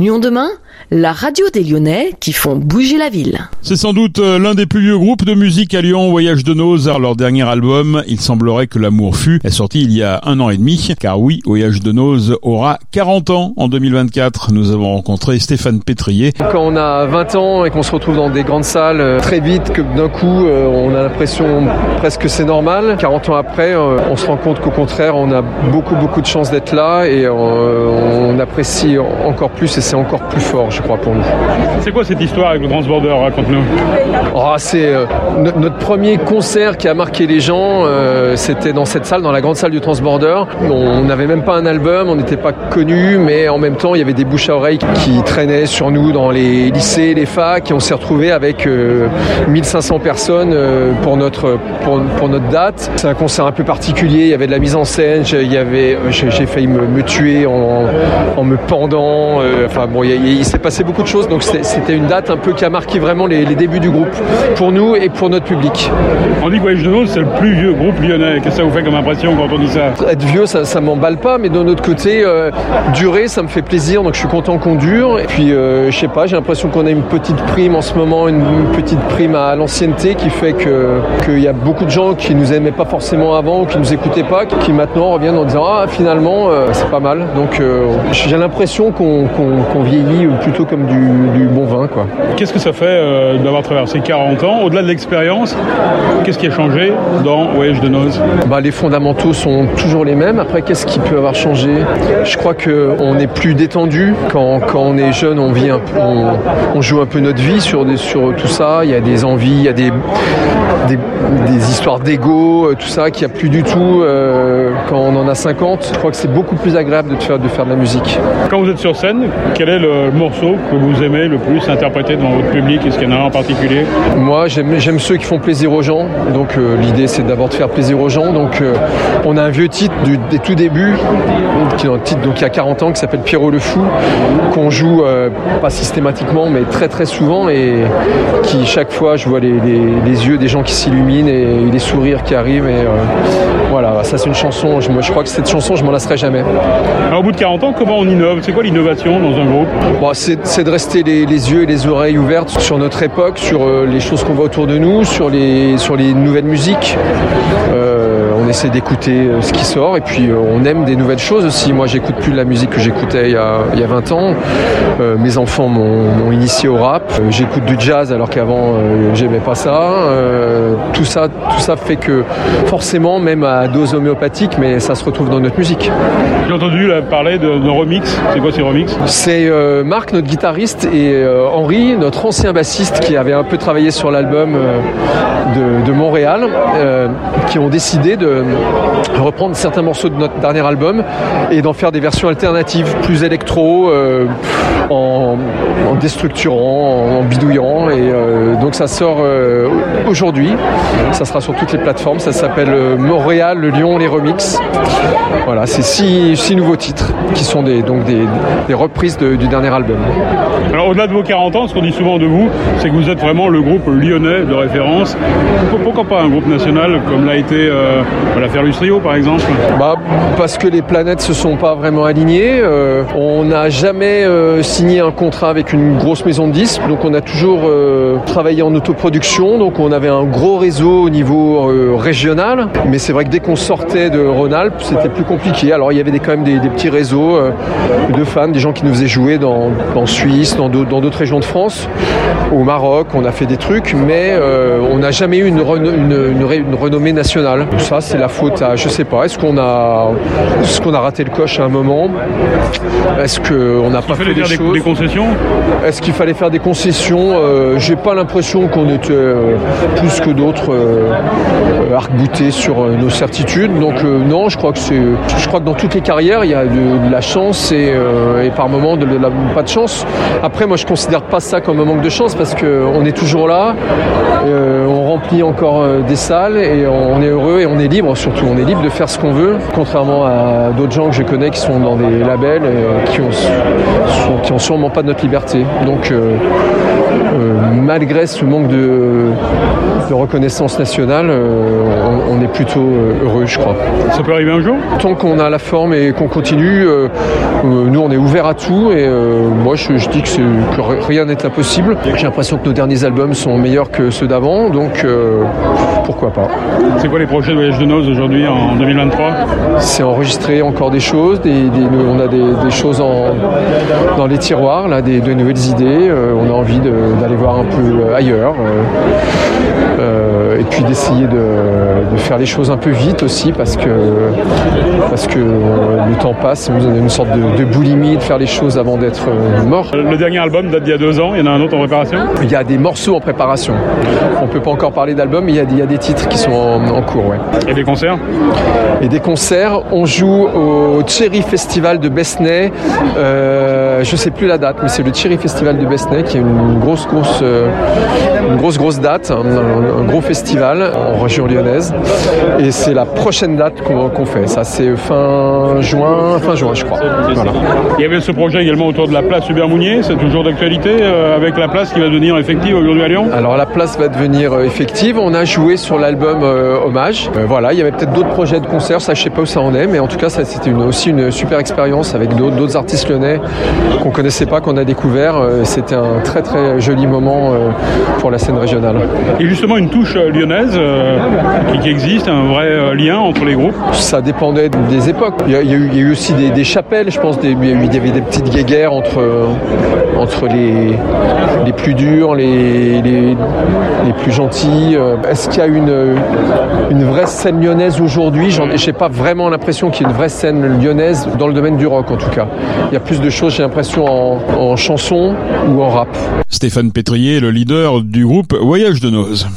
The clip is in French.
Lyon demain, la radio des Lyonnais qui font bouger la ville. C'est sans doute euh, l'un des plus vieux groupes de musique à Lyon, Voyage de Noz, leur dernier album, Il semblerait que l'amour fut, est sorti il y a un an et demi, car oui, Voyage de Noz aura 40 ans en 2024. Nous avons rencontré Stéphane Pétrier. Quand on a 20 ans et qu'on se retrouve dans des grandes salles euh, très vite, que d'un coup euh, on a l'impression presque que c'est normal, 40 ans après, on se rend compte qu'au contraire on a beaucoup beaucoup de chance d'être là et on apprécie encore plus c'est encore plus fort, je crois, pour nous. C'est quoi cette histoire avec le Transborder? Raconte-nous. Oh, c'est euh, notre premier concert qui a marqué les gens. Euh, c'était dans cette salle, dans la grande salle du Transborder. On n'avait même pas un album, on n'était pas connus, mais en même temps, il y avait des bouches à oreilles qui traînaient sur nous dans les lycées, les facs, et on s'est retrouvé avec 1500 euh, personnes pour notre pour, notre date. C'est un concert un peu particulier. Il y avait de la mise en scène. Il y avait, j'ai failli me, tuer en, en me pendant enfin bon, il, s'est passé beaucoup de choses, donc c'était une date un peu qui a marqué vraiment les, débuts du groupe pour nous et pour notre public. On dit que Voyage de Noz, c'est le plus vieux groupe lyonnais. Qu'est-ce que ça vous fait comme impression quand on dit ça Être vieux, ça, ça m'emballe pas, mais d'un autre côté, euh, durer, ça me fait plaisir, donc je suis content qu'on dure. Et puis, euh, je sais pas, j'ai l'impression qu'on a une petite prime en ce moment, une, petite prime à l'ancienneté qui fait qu'il y a beaucoup de gens qui nous aimaient pas forcément avant ou qui nous écoutaient pas, qui maintenant reviennent en disant ah finalement euh, c'est pas mal. Donc j'ai l'impression qu'on qu'on vieillit plutôt comme du, bon vin. quoi. Qu'est-ce que ça fait euh, d'avoir traversé 40 ans? Au-delà de l'expérience, qu'est-ce qui a changé dans Voyage de Noz? Bah, Les fondamentaux sont toujours les mêmes. Après, qu'est-ce qui peut avoir changé? Je crois qu'on est plus détendu. Quand, quand, on est jeune, on, vit un peu, on, joue un peu notre vie sur, des, sur tout ça. Il y a des envies, il y a des, des, histoires d'ego, euh, tout ça, qui a plus du tout euh, quand on en a 50. Je crois que c'est beaucoup plus agréable de faire, de faire de la musique. Quand vous êtes sur scène, quel est le morceau que vous aimez le plus interpréter devant votre public? Est-ce qu'il y en a un en particulier? Moi, j'aime ceux qui font plaisir aux gens. Donc euh, l'idée, c'est d'abord de faire plaisir aux gens. Donc euh, on a un vieux titre du, des tout débuts, qui est un titre donc il y a 40 ans, qui s'appelle Pierrot le Fou, qu'on joue euh, pas systématiquement, mais très très souvent, et qui chaque fois, je vois les, yeux des gens qui s'illuminent et les sourires qui arrivent. Et voilà, ça c'est une chanson. Je crois que cette chanson, je m'en lasserai jamais. Alors, au bout de 40 ans, comment on innove? C'est quoi l'innovation dans un groupe? C'est, de rester les, yeux et les oreilles ouvertes sur notre époque, sur euh, les choses qu'on voit autour de nous, sur les, sur les nouvelles musiques. Euh, essaie d'écouter euh, ce qui sort et puis on aime des nouvelles choses aussi. Moi, j'écoute plus de la musique que j'écoutais il, y a, il y a 20 ans. mes enfants m'ont, initié au rap. j'écoute du jazz alors qu'avant, j'aimais pas ça. tout ça. Tout ça fait que forcément, même à dose homéopathique, mais ça se retrouve dans notre musique. J'ai entendu parler de, de remix. C'est quoi ces remix? C'est Marc, notre guitariste, et euh, Henri, notre ancien bassiste qui avait un peu travaillé sur l'album euh, de, Montréal, euh, qui ont décidé de reprendre certains morceaux de notre dernier album et d'en faire des versions alternatives, plus électro, en, déstructurant, en, bidouillant. Et donc ça sort aujourd'hui. Ça sera sur toutes les plateformes. Ça s'appelle Montréal, le Lyon, les remix. Voilà, c'est six, six, nouveaux titres qui sont des, donc des, reprises du dernier album. Alors au-delà de vos 40 ans, ce qu'on dit souvent de vous, c'est que vous êtes vraiment le groupe lyonnais de référence. Pourquoi pas un groupe national comme l'a été euh, l'affaire Lustrio par exemple bah, Parce que les planètes se sont pas vraiment alignées. Euh, on n'a jamais euh, signé un contrat avec une grosse maison de disques, donc on a toujours travaillé en autoproduction, donc on avait un gros réseau au niveau régional. Mais c'est vrai que dès qu'on sortait de Rhône-Alpes, c'était plus compliqué. Alors il y avait quand même des, des petits réseaux de fans, des gens qui nous faisaient jouer dans en, Suisse, dans d'autres régions de France, au Maroc, on a fait des trucs, mais euh, on n'a jamais eu une, une, renommée nationale. Ça, c'est la faute à, je sais pas, est-ce qu'on a, est qu'on a raté le coche à un moment? Est-ce qu'on n'a pas fait des, choses? des concessions? Est-ce qu'il fallait faire des concessions? Euh, J'ai pas l'impression qu'on était euh, plus que d'autres arc-boutés sur nos certitudes. Donc non, je crois que c'est, je crois que dans toutes les carrières, il y a de, la chance et, et par moments de, de la pas de chance. Après, moi, je considère pas ça comme un manque de chance parce qu'on est toujours là, euh, on remplit encore euh, des salles et on est heureux et on est libre surtout. On est libre de faire ce qu'on veut, contrairement à d'autres gens que je connais qui sont dans des labels qui ont sûrement pas de notre liberté. Donc, euh, malgré ce manque de, de reconnaissance nationale, on, on, est plutôt heureux, je crois. Ça peut arriver un jour Tant qu'on a la forme et qu'on continue, nous on est ouvert à tout et moi je, je dis que, que rien n'est impossible. J'ai l'impression que nos derniers albums sont meilleurs que ceux d'avant, donc pourquoi pas. C'est quoi les projets de Voyage de Noz aujourd'hui en 2023 C'est enregistrer encore des choses, des, des, on a des, des choses en, dans les tiroirs, là, des, de nouvelles idées. Euh, on a envie d'aller voir un peu ailleurs. Euh, euh, et puis d'essayer de, de, faire les choses un peu vite aussi parce que, parce que le temps passe, vous avez une sorte de, de, boulimie de faire les choses avant d'être mort. Le dernier album date d'il y a deux ans, il y en a un autre en préparation? Il y a des morceaux en préparation. On ne peut pas encore parler d'album, mais il y, a, il y, a, des titres qui sont en, en cours. Ouais. Et des concerts? Et des concerts, on joue au Cherry Festival de Besnay. Euh, je ne sais plus la date, mais c'est le Cherry Festival de Besnay qui est une grosse, grosse, euh, une grosse, grosse date, un, gros festival en région lyonnaise. Et c'est la prochaine date qu'on qu fait. Ça, c'est fin juin, fin juin, je crois. Voilà. Il y avait ce projet également autour de la place Hubert Mounier. C'est toujours d'actualité euh, avec la place qui va devenir effective aujourd'hui à Lyon? Alors, la place va devenir effective. On a joué sur l'album euh, Hommage. Euh, voilà, il y avait peut-être d'autres projets de concerts. Ça, je sais pas où ça en est, mais en tout cas, ça, c'était aussi une super expérience avec d'autres artistes lyonnais qu'on connaissait pas, qu'on a découvert. C'était un très très joli moment pour la scène régionale. Et justement, une touche lyonnaise euh, qui, qui, existe, un vrai euh, lien entre les groupes Ça dépendait des époques. Il y a, il y a, eu, il y a eu, aussi des, des, chapelles, je pense, des, il y avait des petites guéguerres entre, entre les, les plus durs, les, les, les plus gentils. Est-ce qu'il y a une, une vraie scène lyonnaise aujourd'hui? Je n'ai pas vraiment l'impression qu'il y ait une vraie scène lyonnaise dans le domaine du rock en tout cas. Il y a plus de choses, j'ai l'impression, en, en chanson ou en rap. Stéphane Pétrier, le leader du groupe Voyage de Noz.